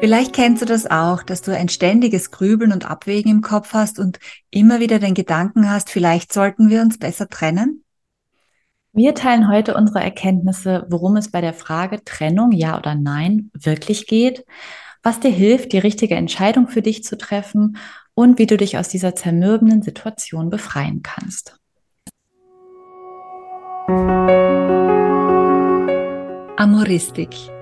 Vielleicht kennst du das auch, dass du ein ständiges Grübeln und Abwägen im Kopf hast und immer wieder den Gedanken hast, vielleicht sollten wir uns besser trennen? Wir teilen heute unsere Erkenntnisse, worum es bei der Frage Trennung, ja oder nein, wirklich geht, was dir hilft, die richtige Entscheidung für dich zu treffen und wie du dich aus dieser zermürbenden Situation befreien kannst. Amoristik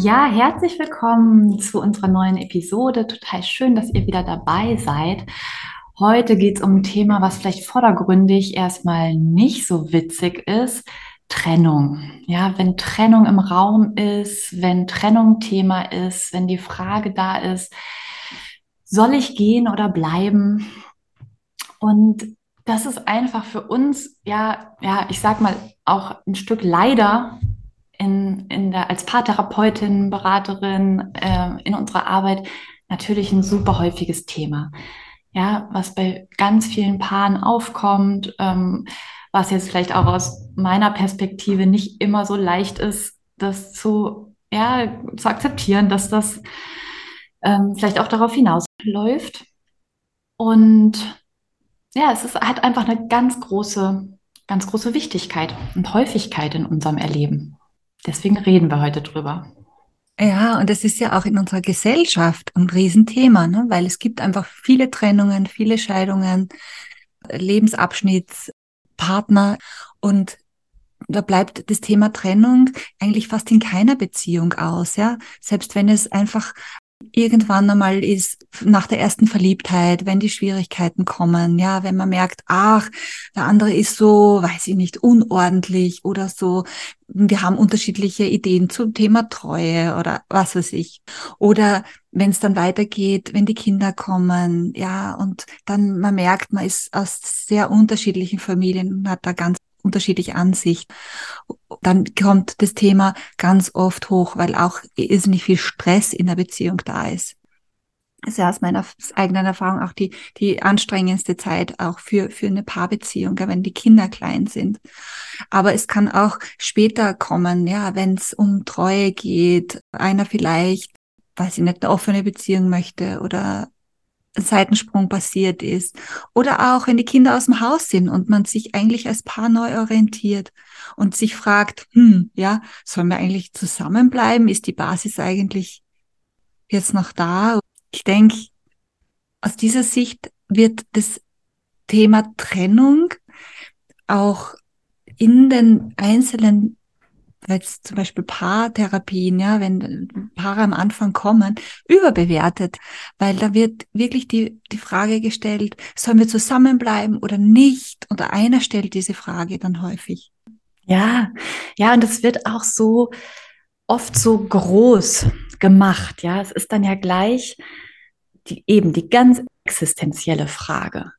Ja, herzlich willkommen zu unserer neuen Episode. Total schön, dass ihr wieder dabei seid. Heute geht es um ein Thema, was vielleicht vordergründig erstmal nicht so witzig ist. Trennung. Ja, wenn Trennung im Raum ist, wenn Trennung Thema ist, wenn die Frage da ist, soll ich gehen oder bleiben? Und das ist einfach für uns, ja, ja, ich sag mal, auch ein Stück leider in, in der, als Paartherapeutin, Beraterin äh, in unserer Arbeit natürlich ein super häufiges Thema. Ja, was bei ganz vielen Paaren aufkommt, ähm, was jetzt vielleicht auch aus meiner Perspektive nicht immer so leicht ist, das zu, ja, zu akzeptieren, dass das ähm, vielleicht auch darauf hinausläuft. Und ja, es ist, hat einfach eine ganz große, ganz große Wichtigkeit und Häufigkeit in unserem Erleben. Deswegen reden wir heute drüber. Ja, und es ist ja auch in unserer Gesellschaft ein Riesenthema, ne? weil es gibt einfach viele Trennungen, viele Scheidungen, Lebensabschnittspartner und da bleibt das Thema Trennung eigentlich fast in keiner Beziehung aus, ja. Selbst wenn es einfach irgendwann einmal ist, nach der ersten Verliebtheit, wenn die Schwierigkeiten kommen, ja, wenn man merkt, ach, der andere ist so, weiß ich nicht, unordentlich oder so, wir haben unterschiedliche Ideen zum Thema Treue oder was weiß ich. Oder wenn es dann weitergeht, wenn die Kinder kommen, ja, und dann man merkt, man ist aus sehr unterschiedlichen Familien und hat da ganz unterschiedliche Ansicht. Dann kommt das Thema ganz oft hoch, weil auch irrsinnig viel Stress in der Beziehung da ist. Das ist ja aus meiner eigenen Erfahrung auch die, die anstrengendste Zeit auch für, für eine Paarbeziehung, wenn die Kinder klein sind. Aber es kann auch später kommen, ja, wenn es um Treue geht, einer vielleicht, weiß ich nicht, eine offene Beziehung möchte oder Seitensprung passiert ist. Oder auch, wenn die Kinder aus dem Haus sind und man sich eigentlich als Paar neu orientiert und sich fragt, hm, ja, sollen wir eigentlich zusammenbleiben? Ist die Basis eigentlich jetzt noch da? Ich denke, aus dieser Sicht wird das Thema Trennung auch in den einzelnen jetzt zum Beispiel Paartherapien, ja, wenn Paare am Anfang kommen, überbewertet, weil da wird wirklich die, die Frage gestellt, sollen wir zusammenbleiben oder nicht? Oder einer stellt diese Frage dann häufig. Ja, ja, und es wird auch so oft so groß gemacht, ja. Es ist dann ja gleich die, eben die ganz existenzielle Frage.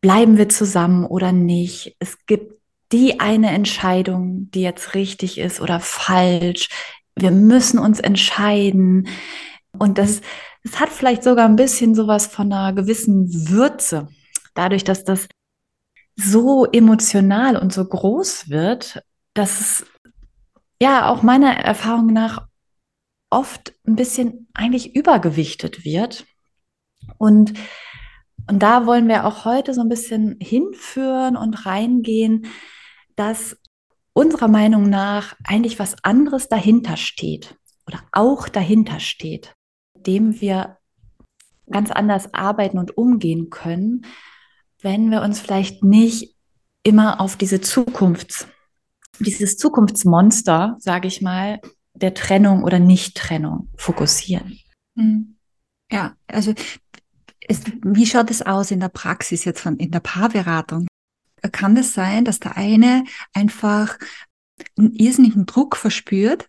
Bleiben wir zusammen oder nicht? Es gibt die eine Entscheidung, die jetzt richtig ist oder falsch. Wir müssen uns entscheiden. Und das, das hat vielleicht sogar ein bisschen sowas von einer gewissen Würze. Dadurch, dass das so emotional und so groß wird, dass es ja auch meiner Erfahrung nach oft ein bisschen eigentlich übergewichtet wird. Und, und da wollen wir auch heute so ein bisschen hinführen und reingehen, dass unserer Meinung nach eigentlich was anderes dahinter steht oder auch dahinter steht, dem wir ganz anders arbeiten und umgehen können, wenn wir uns vielleicht nicht immer auf diese Zukunfts, dieses Zukunftsmonster, sage ich mal, der Trennung oder Nicht-Trennung fokussieren. Mhm. Ja, also es, wie schaut es aus in der Praxis jetzt von in der Paarberatung? kann es sein, dass der eine einfach einen irrsinnigen Druck verspürt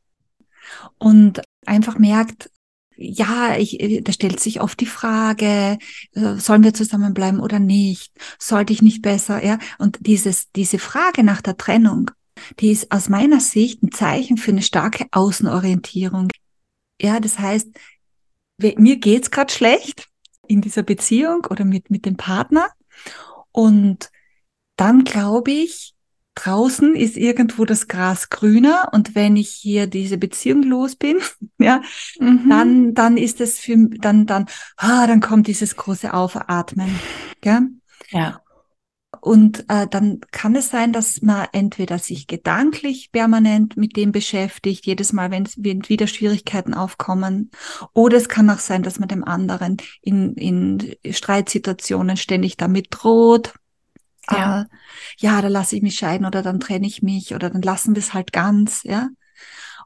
und einfach merkt, ja, ich, da stellt sich oft die Frage, sollen wir zusammenbleiben oder nicht? Sollte ich nicht besser, ja? Und dieses, diese Frage nach der Trennung, die ist aus meiner Sicht ein Zeichen für eine starke Außenorientierung. Ja, das heißt, mir geht's gerade schlecht in dieser Beziehung oder mit, mit dem Partner. Und dann glaube ich, draußen ist irgendwo das Gras grüner und wenn ich hier diese Beziehung los bin, ja, mhm. dann, dann ist es für, dann, dann, ah, dann kommt dieses große Aufatmen, ja. Ja. Und äh, dann kann es sein, dass man entweder sich gedanklich permanent mit dem beschäftigt, jedes Mal, wenn, wenn wieder Schwierigkeiten aufkommen, oder es kann auch sein, dass man dem anderen in, in Streitsituationen ständig damit droht, ja, äh, ja, da lasse ich mich scheiden oder dann trenne ich mich oder dann lassen wir es halt ganz, ja.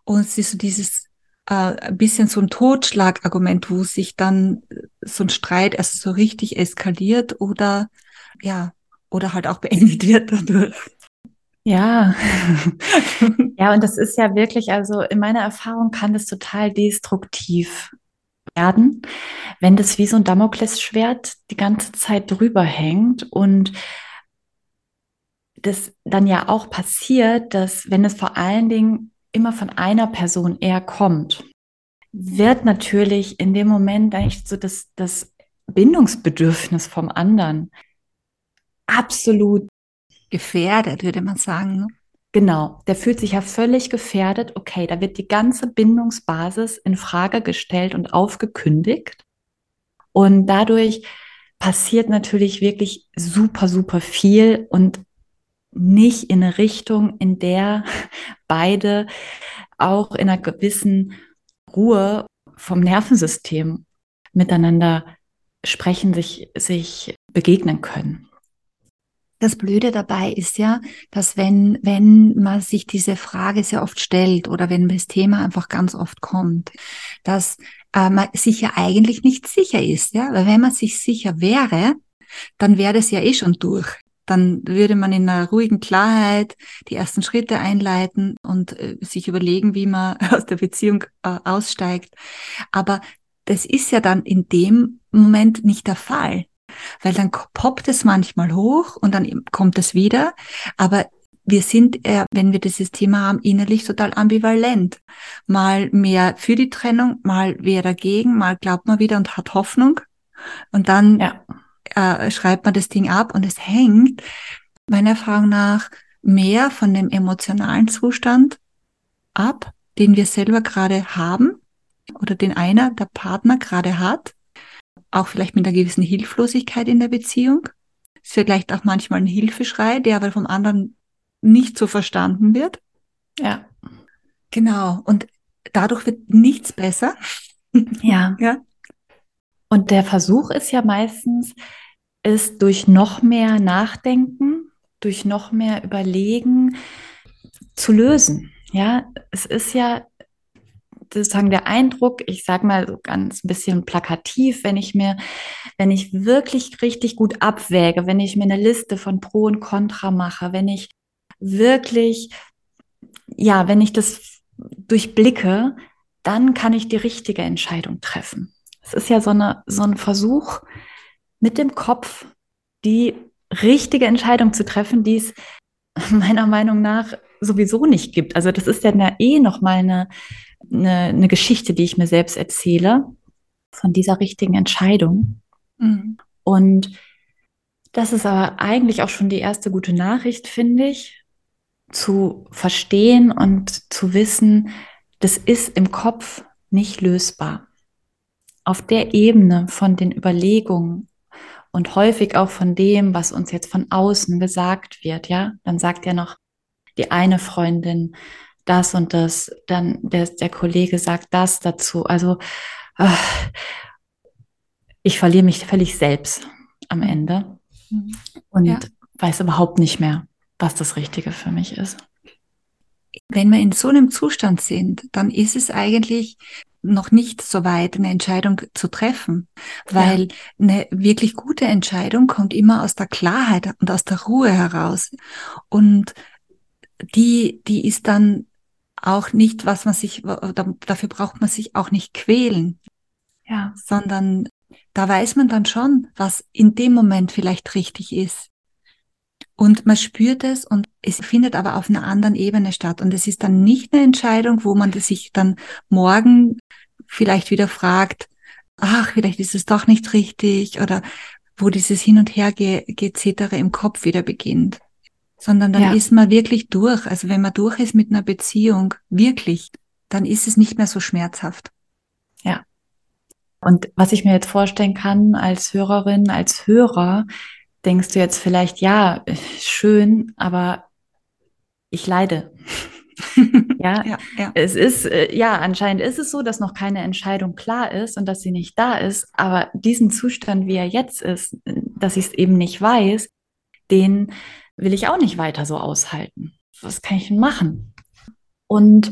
Und es ist so dieses äh, ein bisschen so ein Totschlagargument, wo sich dann so ein Streit erst so richtig eskaliert oder ja, oder halt auch beendet wird dadurch. Ja, ja, und das ist ja wirklich, also in meiner Erfahrung kann das total destruktiv werden, wenn das wie so ein Damoklesschwert die ganze Zeit drüber hängt und das dann ja auch passiert, dass wenn es vor allen Dingen immer von einer Person eher kommt, wird natürlich in dem Moment eigentlich so das, das Bindungsbedürfnis vom anderen absolut gefährdet, würde man sagen. Ne? Genau, der fühlt sich ja völlig gefährdet. Okay, da wird die ganze Bindungsbasis in Frage gestellt und aufgekündigt. Und dadurch passiert natürlich wirklich super, super viel und nicht in eine Richtung, in der beide auch in einer gewissen Ruhe vom Nervensystem miteinander sprechen, sich, sich begegnen können. Das Blöde dabei ist ja, dass wenn, wenn man sich diese Frage sehr oft stellt oder wenn das Thema einfach ganz oft kommt, dass äh, man sich ja eigentlich nicht sicher ist, ja, weil wenn man sich sicher wäre, dann wäre das ja eh schon durch. Dann würde man in einer ruhigen Klarheit die ersten Schritte einleiten und äh, sich überlegen, wie man aus der Beziehung äh, aussteigt. Aber das ist ja dann in dem Moment nicht der Fall weil dann poppt es manchmal hoch und dann kommt es wieder. Aber wir sind, äh, wenn wir dieses Thema haben, innerlich total ambivalent. Mal mehr für die Trennung, mal wer dagegen, mal glaubt man wieder und hat Hoffnung. Und dann ja. äh, schreibt man das Ding ab und es hängt meiner Erfahrung nach mehr von dem emotionalen Zustand ab, den wir selber gerade haben oder den einer, der Partner gerade hat auch vielleicht mit einer gewissen Hilflosigkeit in der Beziehung. Es ist vielleicht auch manchmal ein Hilfeschrei, der aber vom anderen nicht so verstanden wird. Ja. Genau. Und dadurch wird nichts besser. Ja. ja. Und der Versuch ist ja meistens, ist durch noch mehr Nachdenken, durch noch mehr Überlegen zu lösen. Ja, es ist ja sozusagen der Eindruck, ich sage mal so ganz ein bisschen plakativ, wenn ich mir, wenn ich wirklich richtig gut abwäge, wenn ich mir eine Liste von Pro und Contra mache, wenn ich wirklich, ja, wenn ich das durchblicke, dann kann ich die richtige Entscheidung treffen. Es ist ja so, eine, so ein Versuch, mit dem Kopf die richtige Entscheidung zu treffen, die es meiner Meinung nach sowieso nicht gibt. Also das ist ja eh noch mal eine eine, eine Geschichte, die ich mir selbst erzähle von dieser richtigen Entscheidung. Mhm. Und das ist aber eigentlich auch schon die erste gute Nachricht, finde ich, zu verstehen und zu wissen, das ist im Kopf nicht lösbar. Auf der Ebene von den Überlegungen und häufig auch von dem, was uns jetzt von außen gesagt wird, ja, dann sagt ja noch die eine Freundin, das und das, dann der, der Kollege sagt das dazu. Also äh, ich verliere mich völlig selbst am Ende mhm. und ja. weiß überhaupt nicht mehr, was das Richtige für mich ist. Wenn wir in so einem Zustand sind, dann ist es eigentlich noch nicht so weit, eine Entscheidung zu treffen, weil ja. eine wirklich gute Entscheidung kommt immer aus der Klarheit und aus der Ruhe heraus. Und die, die ist dann auch nicht, was man sich, dafür braucht man sich auch nicht quälen. Ja. Sondern da weiß man dann schon, was in dem Moment vielleicht richtig ist. Und man spürt es und es findet aber auf einer anderen Ebene statt. Und es ist dann nicht eine Entscheidung, wo man sich dann morgen vielleicht wieder fragt, ach, vielleicht ist es doch nicht richtig oder wo dieses Hin und Her gezettere im Kopf wieder beginnt. Sondern dann ja. ist man wirklich durch. Also wenn man durch ist mit einer Beziehung, wirklich, dann ist es nicht mehr so schmerzhaft. Ja. Und was ich mir jetzt vorstellen kann als Hörerin, als Hörer, denkst du jetzt vielleicht, ja, schön, aber ich leide. ja, ja, ja, es ist, äh, ja, anscheinend ist es so, dass noch keine Entscheidung klar ist und dass sie nicht da ist, aber diesen Zustand, wie er jetzt ist, dass ich es eben nicht weiß, den will ich auch nicht weiter so aushalten. Was kann ich denn machen? Und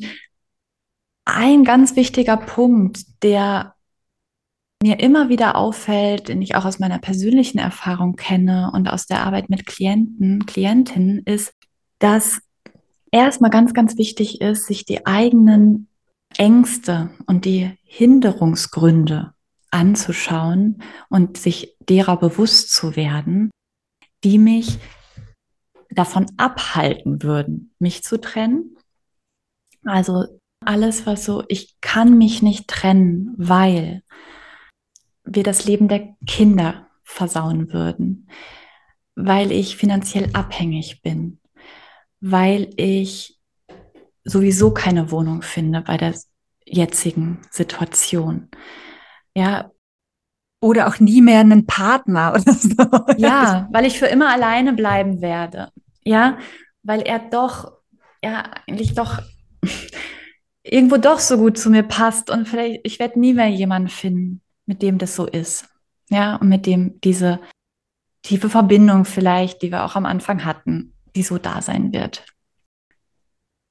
ein ganz wichtiger Punkt, der mir immer wieder auffällt, den ich auch aus meiner persönlichen Erfahrung kenne und aus der Arbeit mit Klienten, Klientinnen, ist, dass erstmal ganz, ganz wichtig ist, sich die eigenen Ängste und die Hinderungsgründe anzuschauen und sich derer bewusst zu werden, die mich davon abhalten würden, mich zu trennen. Also alles, was so, ich kann mich nicht trennen, weil wir das Leben der Kinder versauen würden, weil ich finanziell abhängig bin, weil ich sowieso keine Wohnung finde bei der jetzigen Situation. Ja. Oder auch nie mehr einen Partner oder so. Ja, weil ich für immer alleine bleiben werde. Ja, weil er doch, ja, eigentlich doch irgendwo doch so gut zu mir passt und vielleicht, ich werde nie mehr jemanden finden mit dem das so ist. Ja, und mit dem diese tiefe Verbindung vielleicht, die wir auch am Anfang hatten, die so da sein wird.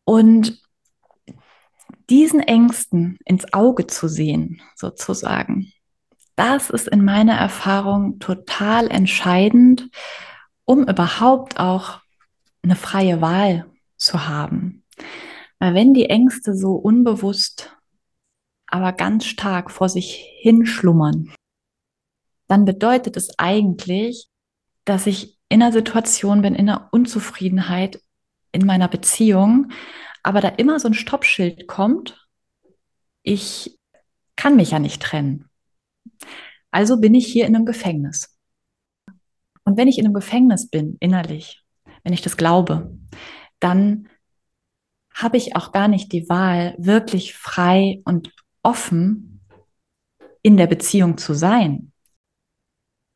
Und diesen Ängsten ins Auge zu sehen, sozusagen, das ist in meiner Erfahrung total entscheidend, um überhaupt auch eine freie Wahl zu haben. Weil wenn die Ängste so unbewusst aber ganz stark vor sich hinschlummern, dann bedeutet es eigentlich, dass ich in einer Situation bin, in einer Unzufriedenheit in meiner Beziehung, aber da immer so ein Stoppschild kommt, ich kann mich ja nicht trennen. Also bin ich hier in einem Gefängnis. Und wenn ich in einem Gefängnis bin, innerlich, wenn ich das glaube, dann habe ich auch gar nicht die Wahl, wirklich frei und offen in der Beziehung zu sein.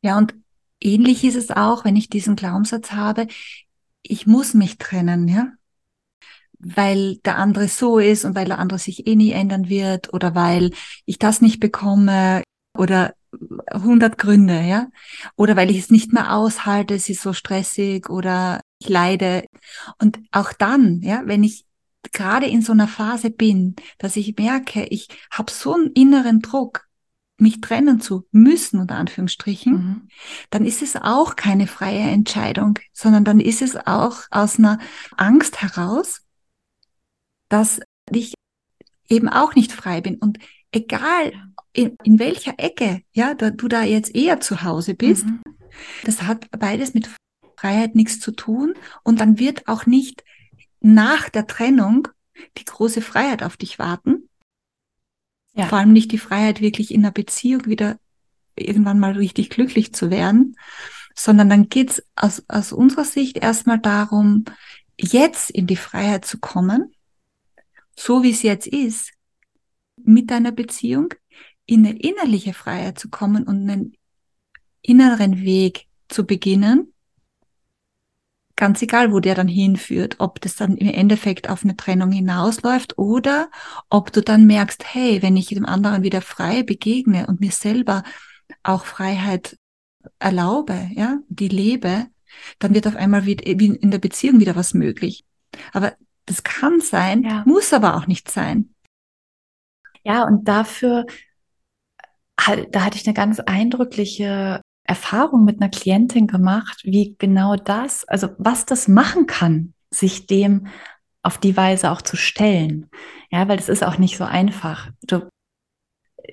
Ja, und ähnlich ist es auch, wenn ich diesen Glaubenssatz habe, ich muss mich trennen, ja, weil der andere so ist und weil der andere sich eh nie ändern wird oder weil ich das nicht bekomme oder 100 Gründe, ja, oder weil ich es nicht mehr aushalte, es ist so stressig oder ich leide. Und auch dann, ja, wenn ich gerade in so einer Phase bin, dass ich merke, ich habe so einen inneren Druck, mich trennen zu müssen, unter Anführungsstrichen, mhm. dann ist es auch keine freie Entscheidung, sondern dann ist es auch aus einer Angst heraus, dass ich eben auch nicht frei bin. Und egal in, in welcher Ecke, ja, da, du da jetzt eher zu Hause bist, mhm. das hat beides mit Freiheit nichts zu tun. Und dann wird auch nicht nach der Trennung die große Freiheit auf dich warten. Ja. Vor allem nicht die Freiheit, wirklich in einer Beziehung wieder irgendwann mal richtig glücklich zu werden, sondern dann geht's aus, aus unserer Sicht erstmal darum, jetzt in die Freiheit zu kommen, so wie es jetzt ist, mit deiner Beziehung, in eine innerliche Freiheit zu kommen und einen inneren Weg zu beginnen, Ganz egal, wo der dann hinführt, ob das dann im Endeffekt auf eine Trennung hinausläuft oder ob du dann merkst, hey, wenn ich dem anderen wieder frei begegne und mir selber auch Freiheit erlaube, ja, die lebe, dann wird auf einmal wie in der Beziehung wieder was möglich. Aber das kann sein, ja. muss aber auch nicht sein. Ja, und dafür, da hatte ich eine ganz eindrückliche Erfahrung mit einer Klientin gemacht, wie genau das, also was das machen kann, sich dem auf die Weise auch zu stellen. Ja, weil das ist auch nicht so einfach. Du,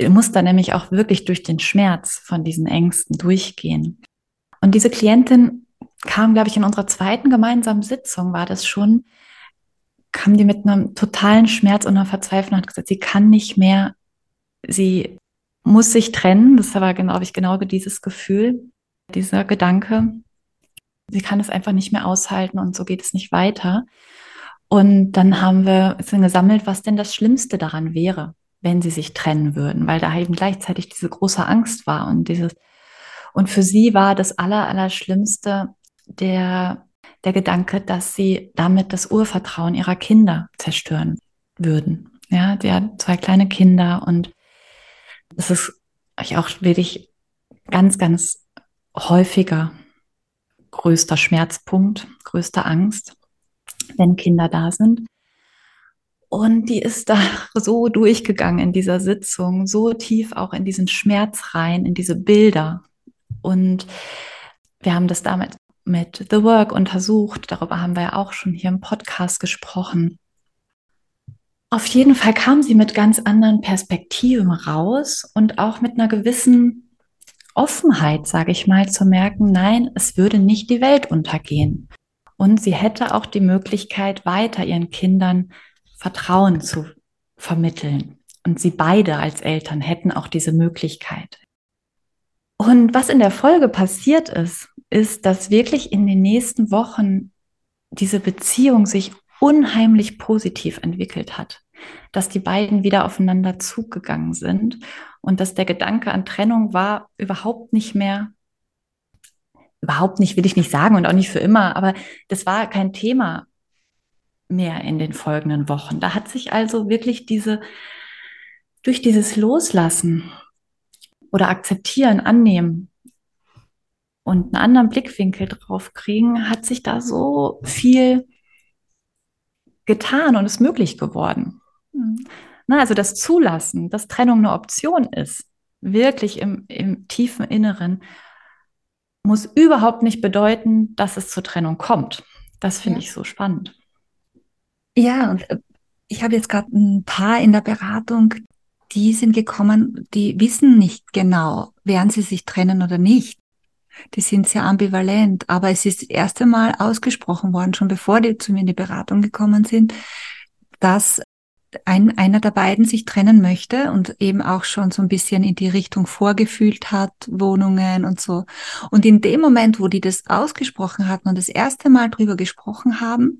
muss da nämlich auch wirklich durch den Schmerz von diesen Ängsten durchgehen. Und diese Klientin kam, glaube ich, in unserer zweiten gemeinsamen Sitzung, war das schon, kam die mit einem totalen Schmerz und einer Verzweiflung und hat gesagt, sie kann nicht mehr, sie muss sich trennen. Das war, glaube ich, genau dieses Gefühl, dieser Gedanke. Sie kann es einfach nicht mehr aushalten und so geht es nicht weiter. Und dann haben wir gesammelt, was denn das Schlimmste daran wäre, wenn sie sich trennen würden, weil da eben gleichzeitig diese große Angst war und dieses, und für sie war das Aller, Allerschlimmste der, der Gedanke, dass sie damit das Urvertrauen ihrer Kinder zerstören würden. Ja, sie hat zwei kleine Kinder und das ist auch wirklich ganz, ganz häufiger größter Schmerzpunkt, größte Angst wenn Kinder da sind. Und die ist da so durchgegangen in dieser Sitzung, so tief auch in diesen Schmerz rein, in diese Bilder. Und wir haben das damit mit The Work untersucht. Darüber haben wir ja auch schon hier im Podcast gesprochen. Auf jeden Fall kam sie mit ganz anderen Perspektiven raus und auch mit einer gewissen Offenheit, sage ich mal, zu merken, nein, es würde nicht die Welt untergehen. Und sie hätte auch die Möglichkeit, weiter ihren Kindern Vertrauen zu vermitteln. Und sie beide als Eltern hätten auch diese Möglichkeit. Und was in der Folge passiert ist, ist, dass wirklich in den nächsten Wochen diese Beziehung sich unheimlich positiv entwickelt hat, dass die beiden wieder aufeinander zugegangen sind und dass der Gedanke an Trennung war überhaupt nicht mehr überhaupt nicht, will ich nicht sagen und auch nicht für immer, aber das war kein Thema mehr in den folgenden Wochen. Da hat sich also wirklich diese, durch dieses Loslassen oder akzeptieren, annehmen und einen anderen Blickwinkel drauf kriegen, hat sich da so viel getan und ist möglich geworden. Mhm. Na, also das Zulassen, dass Trennung eine Option ist, wirklich im, im tiefen Inneren muss überhaupt nicht bedeuten, dass es zur Trennung kommt. Das finde ja. ich so spannend. Ja, und äh, ich habe jetzt gerade ein paar in der Beratung, die sind gekommen, die wissen nicht genau, werden sie sich trennen oder nicht. Die sind sehr ambivalent, aber es ist das erste Mal ausgesprochen worden, schon bevor die zu mir in die Beratung gekommen sind, dass ein, einer der beiden sich trennen möchte und eben auch schon so ein bisschen in die Richtung vorgefühlt hat, Wohnungen und so. Und in dem Moment, wo die das ausgesprochen hatten und das erste Mal drüber gesprochen haben,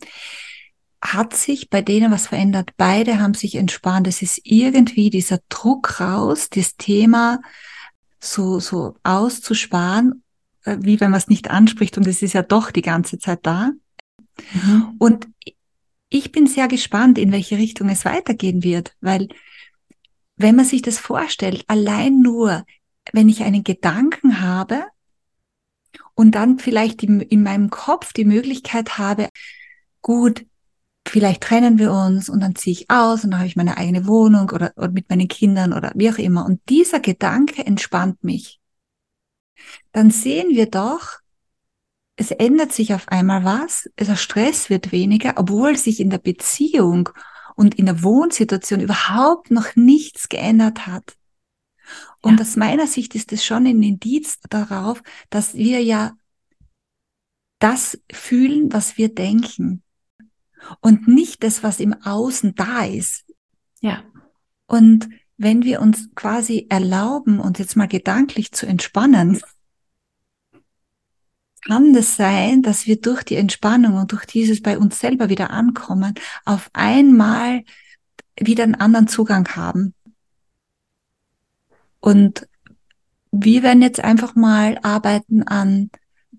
hat sich bei denen was verändert. Beide haben sich entspannt. Es ist irgendwie dieser Druck raus, das Thema so, so auszusparen, wie wenn man es nicht anspricht und es ist ja doch die ganze Zeit da. Mhm. Und ich bin sehr gespannt, in welche Richtung es weitergehen wird, weil wenn man sich das vorstellt, allein nur, wenn ich einen Gedanken habe und dann vielleicht in meinem Kopf die Möglichkeit habe, gut, vielleicht trennen wir uns und dann ziehe ich aus und dann habe ich meine eigene Wohnung oder, oder mit meinen Kindern oder wie auch immer. Und dieser Gedanke entspannt mich. Dann sehen wir doch, es ändert sich auf einmal was, der Stress wird weniger, obwohl sich in der Beziehung und in der Wohnsituation überhaupt noch nichts geändert hat. Und ja. aus meiner Sicht ist es schon ein Indiz darauf, dass wir ja das fühlen, was wir denken und nicht das, was im Außen da ist. Ja. Und wenn wir uns quasi erlauben, uns jetzt mal gedanklich zu entspannen, kann es sein, dass wir durch die Entspannung und durch dieses bei uns selber wieder ankommen, auf einmal wieder einen anderen Zugang haben. Und wir werden jetzt einfach mal arbeiten an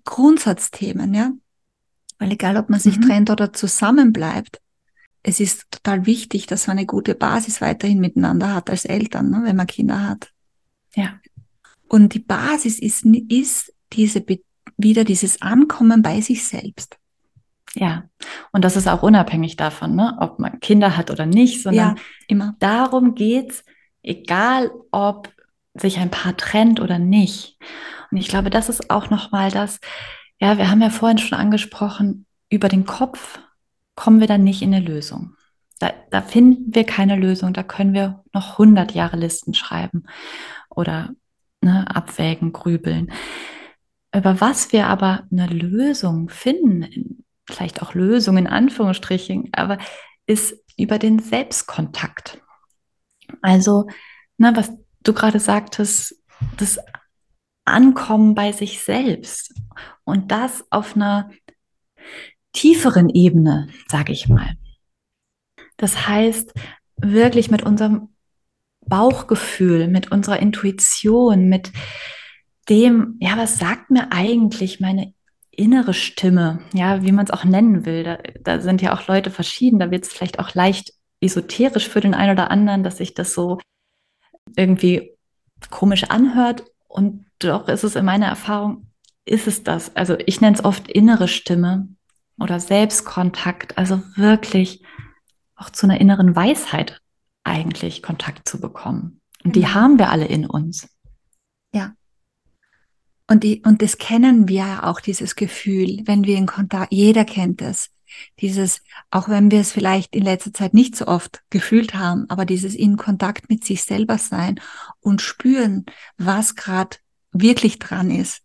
Grundsatzthemen, ja. Weil egal, ob man sich mhm. trennt oder zusammenbleibt, es ist total wichtig, dass man eine gute Basis weiterhin miteinander hat als Eltern, ne, wenn man Kinder hat. Ja. Und die Basis ist, ist diese wieder dieses Ankommen bei sich selbst. Ja, und das ist auch unabhängig davon, ne, ob man Kinder hat oder nicht, sondern ja, immer. darum geht's, egal ob sich ein Paar trennt oder nicht. Und ich glaube, das ist auch nochmal das, ja, wir haben ja vorhin schon angesprochen, über den Kopf kommen wir dann nicht in eine Lösung. Da, da finden wir keine Lösung. Da können wir noch 100 Jahre Listen schreiben oder ne, abwägen, grübeln. Über was wir aber eine Lösung finden, vielleicht auch Lösung in Anführungsstrichen, aber ist über den Selbstkontakt. Also, ne, was du gerade sagtest, das Ankommen bei sich selbst und das auf einer tieferen Ebene, sage ich mal. Das heißt, wirklich mit unserem Bauchgefühl, mit unserer Intuition, mit dem, ja, was sagt mir eigentlich meine innere Stimme, ja, wie man es auch nennen will. Da, da sind ja auch Leute verschieden, da wird es vielleicht auch leicht esoterisch für den einen oder anderen, dass sich das so irgendwie komisch anhört. Und doch ist es in meiner Erfahrung, ist es das. Also ich nenne es oft innere Stimme oder Selbstkontakt, also wirklich auch zu einer inneren Weisheit eigentlich Kontakt zu bekommen. Und die mhm. haben wir alle in uns. Ja. Und, die, und das kennen wir ja auch, dieses Gefühl, wenn wir in Kontakt, jeder kennt es. Dieses, auch wenn wir es vielleicht in letzter Zeit nicht so oft gefühlt haben, aber dieses in Kontakt mit sich selber sein und spüren, was gerade wirklich dran ist.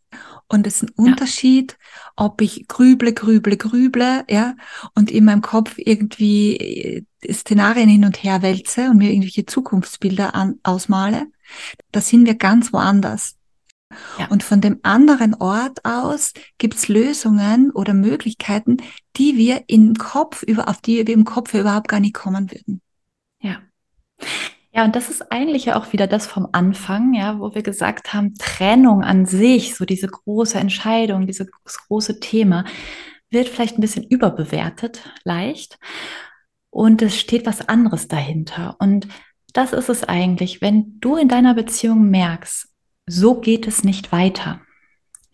Und es ist ein Unterschied, ob ich grüble, grüble, grüble, ja, und in meinem Kopf irgendwie äh, Szenarien hin und her wälze und mir irgendwelche Zukunftsbilder an, ausmale. Da sind wir ganz woanders. Ja. Und von dem anderen Ort aus gibt's Lösungen oder Möglichkeiten, die wir im Kopf über, auf die wir im Kopf überhaupt gar nicht kommen würden. Ja. Ja, und das ist eigentlich ja auch wieder das vom Anfang, ja, wo wir gesagt haben, Trennung an sich, so diese große Entscheidung, dieses große Thema, wird vielleicht ein bisschen überbewertet, leicht. Und es steht was anderes dahinter. Und das ist es eigentlich, wenn du in deiner Beziehung merkst, so geht es nicht weiter,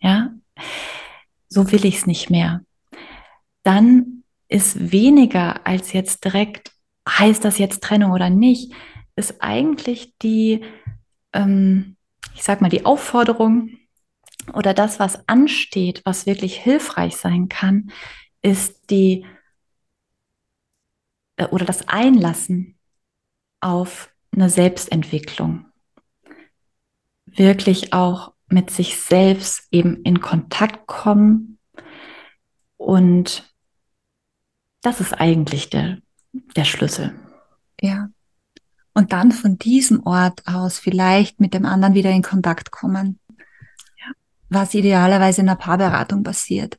ja, so will ich es nicht mehr, dann ist weniger als jetzt direkt, heißt das jetzt Trennung oder nicht, ist eigentlich die, ähm, ich sag mal, die Aufforderung oder das, was ansteht, was wirklich hilfreich sein kann, ist die äh, oder das Einlassen auf eine Selbstentwicklung. Wirklich auch mit sich selbst eben in Kontakt kommen. Und das ist eigentlich der, der Schlüssel. Ja und dann von diesem Ort aus vielleicht mit dem anderen wieder in Kontakt kommen. Ja. Was idealerweise in einer Paarberatung passiert.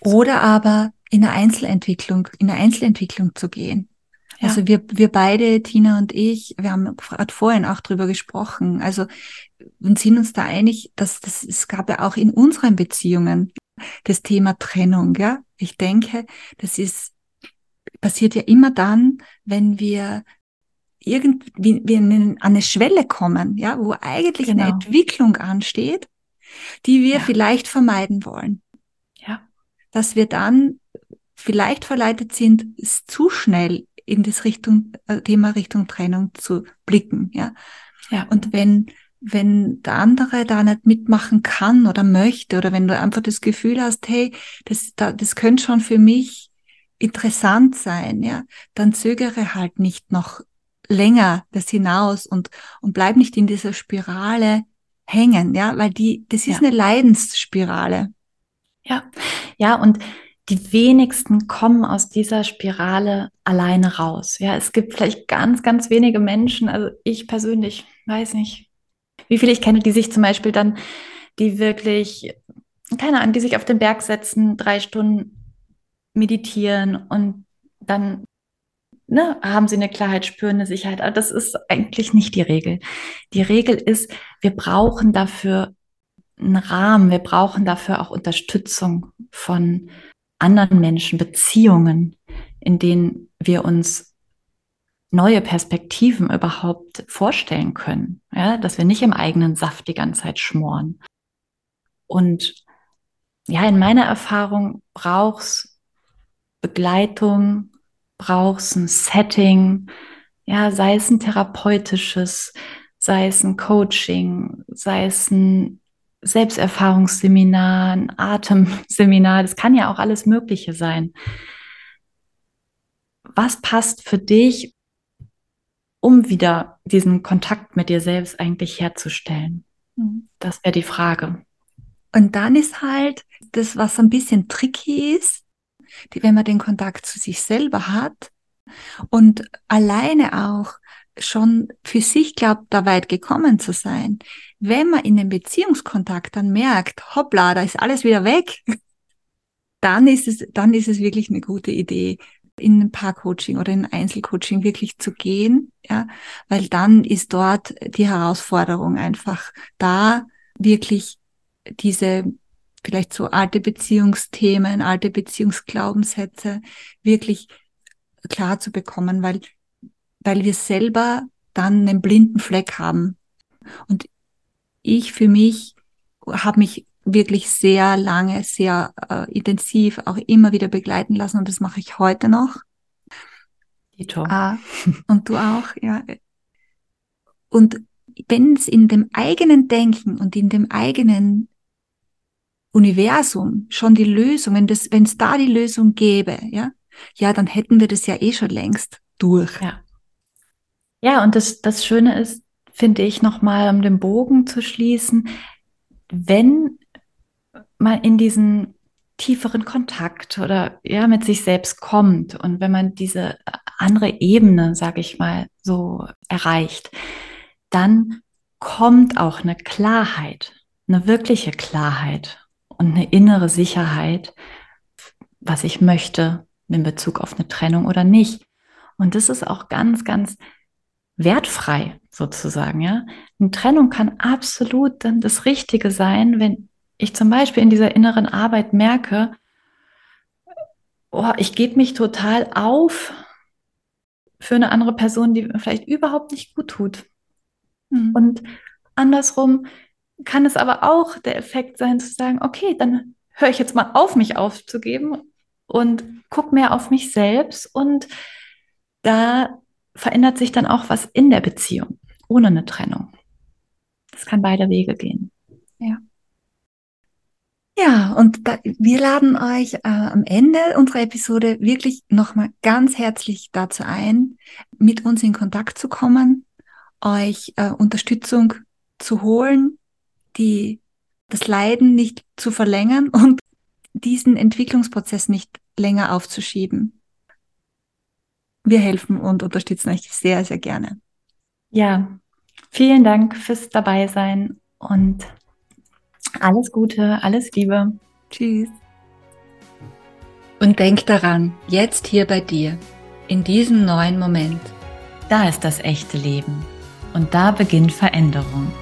Oder aber in einer Einzelentwicklung, in eine Einzelentwicklung zu gehen. Ja. Also wir, wir beide, Tina und ich, wir haben gerade vorhin auch drüber gesprochen. Also und sind uns da einig, dass das, es gab ja auch in unseren Beziehungen das Thema Trennung, ja. Ich denke, das ist, passiert ja immer dann, wenn wir irgendwie wir an eine Schwelle kommen, ja, wo eigentlich genau. eine Entwicklung ansteht, die wir ja. vielleicht vermeiden wollen. Ja. Dass wir dann vielleicht verleitet sind, zu schnell in das Richtung, äh, Thema Richtung Trennung zu blicken, ja. Ja. Und wenn, wenn der andere da nicht mitmachen kann oder möchte, oder wenn du einfach das Gefühl hast, hey, das, das könnte schon für mich interessant sein, ja, dann zögere halt nicht noch länger das hinaus und, und bleib nicht in dieser Spirale hängen, ja, weil die, das ist ja. eine Leidensspirale. Ja, ja, und die wenigsten kommen aus dieser Spirale alleine raus. Ja, es gibt vielleicht ganz, ganz wenige Menschen, also ich persönlich weiß nicht, wie viele ich kenne, die sich zum Beispiel dann, die wirklich, keine Ahnung, die sich auf den Berg setzen, drei Stunden meditieren und dann ne, haben sie eine Klarheit, spüren eine Sicherheit. Aber das ist eigentlich nicht die Regel. Die Regel ist, wir brauchen dafür einen Rahmen, wir brauchen dafür auch Unterstützung von anderen Menschen, Beziehungen, in denen wir uns neue Perspektiven überhaupt vorstellen können. Ja, dass wir nicht im eigenen Saft die ganze Zeit schmoren. Und ja, in meiner Erfahrung brauchst Begleitung, brauchst ein Setting, ja, sei es ein therapeutisches, sei es ein Coaching, sei es ein Selbsterfahrungsseminar, ein Atemseminar, das kann ja auch alles Mögliche sein. was passt für dich, um wieder diesen Kontakt mit dir selbst eigentlich herzustellen? Mhm. Das wäre die Frage. Und dann ist halt das, was ein bisschen tricky ist, die, wenn man den Kontakt zu sich selber hat und alleine auch schon für sich glaubt, da weit gekommen zu sein. Wenn man in den Beziehungskontakt dann merkt, hoppla, da ist alles wieder weg, dann ist es, dann ist es wirklich eine gute Idee, in ein Paarcoaching oder in ein Einzelcoaching wirklich zu gehen, ja, weil dann ist dort die Herausforderung einfach da, wirklich diese vielleicht so alte Beziehungsthemen, alte Beziehungsglaubenssätze wirklich klar zu bekommen, weil, weil wir selber dann einen blinden Fleck haben. Und ich für mich habe mich wirklich sehr lange, sehr äh, intensiv auch immer wieder begleiten lassen und das mache ich heute noch. Dito. Ah, und du auch, ja. Und wenn es in dem eigenen Denken und in dem eigenen Universum schon die Lösung, wenn das, wenn es da die Lösung gäbe, ja, ja, dann hätten wir das ja eh schon längst durch. Ja. Ja, und das, das Schöne ist, finde ich, nochmal, um den Bogen zu schließen, wenn man in diesen tieferen Kontakt oder ja mit sich selbst kommt und wenn man diese andere Ebene, sage ich mal, so erreicht, dann kommt auch eine Klarheit, eine wirkliche Klarheit und eine innere Sicherheit, was ich möchte in Bezug auf eine Trennung oder nicht. Und das ist auch ganz, ganz wertfrei sozusagen, ja. Eine Trennung kann absolut dann das Richtige sein, wenn ich zum Beispiel in dieser inneren Arbeit merke, oh, ich gebe mich total auf für eine andere Person, die mir vielleicht überhaupt nicht gut tut. Mhm. Und andersrum kann es aber auch der Effekt sein, zu sagen, okay, dann höre ich jetzt mal auf, mich aufzugeben und gucke mehr auf mich selbst und da verändert sich dann auch was in der Beziehung, ohne eine Trennung. Es kann beide Wege gehen. Ja. Ja, und da, wir laden euch äh, am Ende unserer Episode wirklich nochmal ganz herzlich dazu ein, mit uns in Kontakt zu kommen, euch äh, Unterstützung zu holen, die das Leiden nicht zu verlängern und diesen Entwicklungsprozess nicht länger aufzuschieben. Wir helfen und unterstützen euch sehr, sehr gerne. Ja, vielen Dank fürs Dabeisein und alles Gute, alles Liebe. Tschüss. Und denk daran, jetzt hier bei dir, in diesem neuen Moment. Da ist das echte Leben. Und da beginnt Veränderung.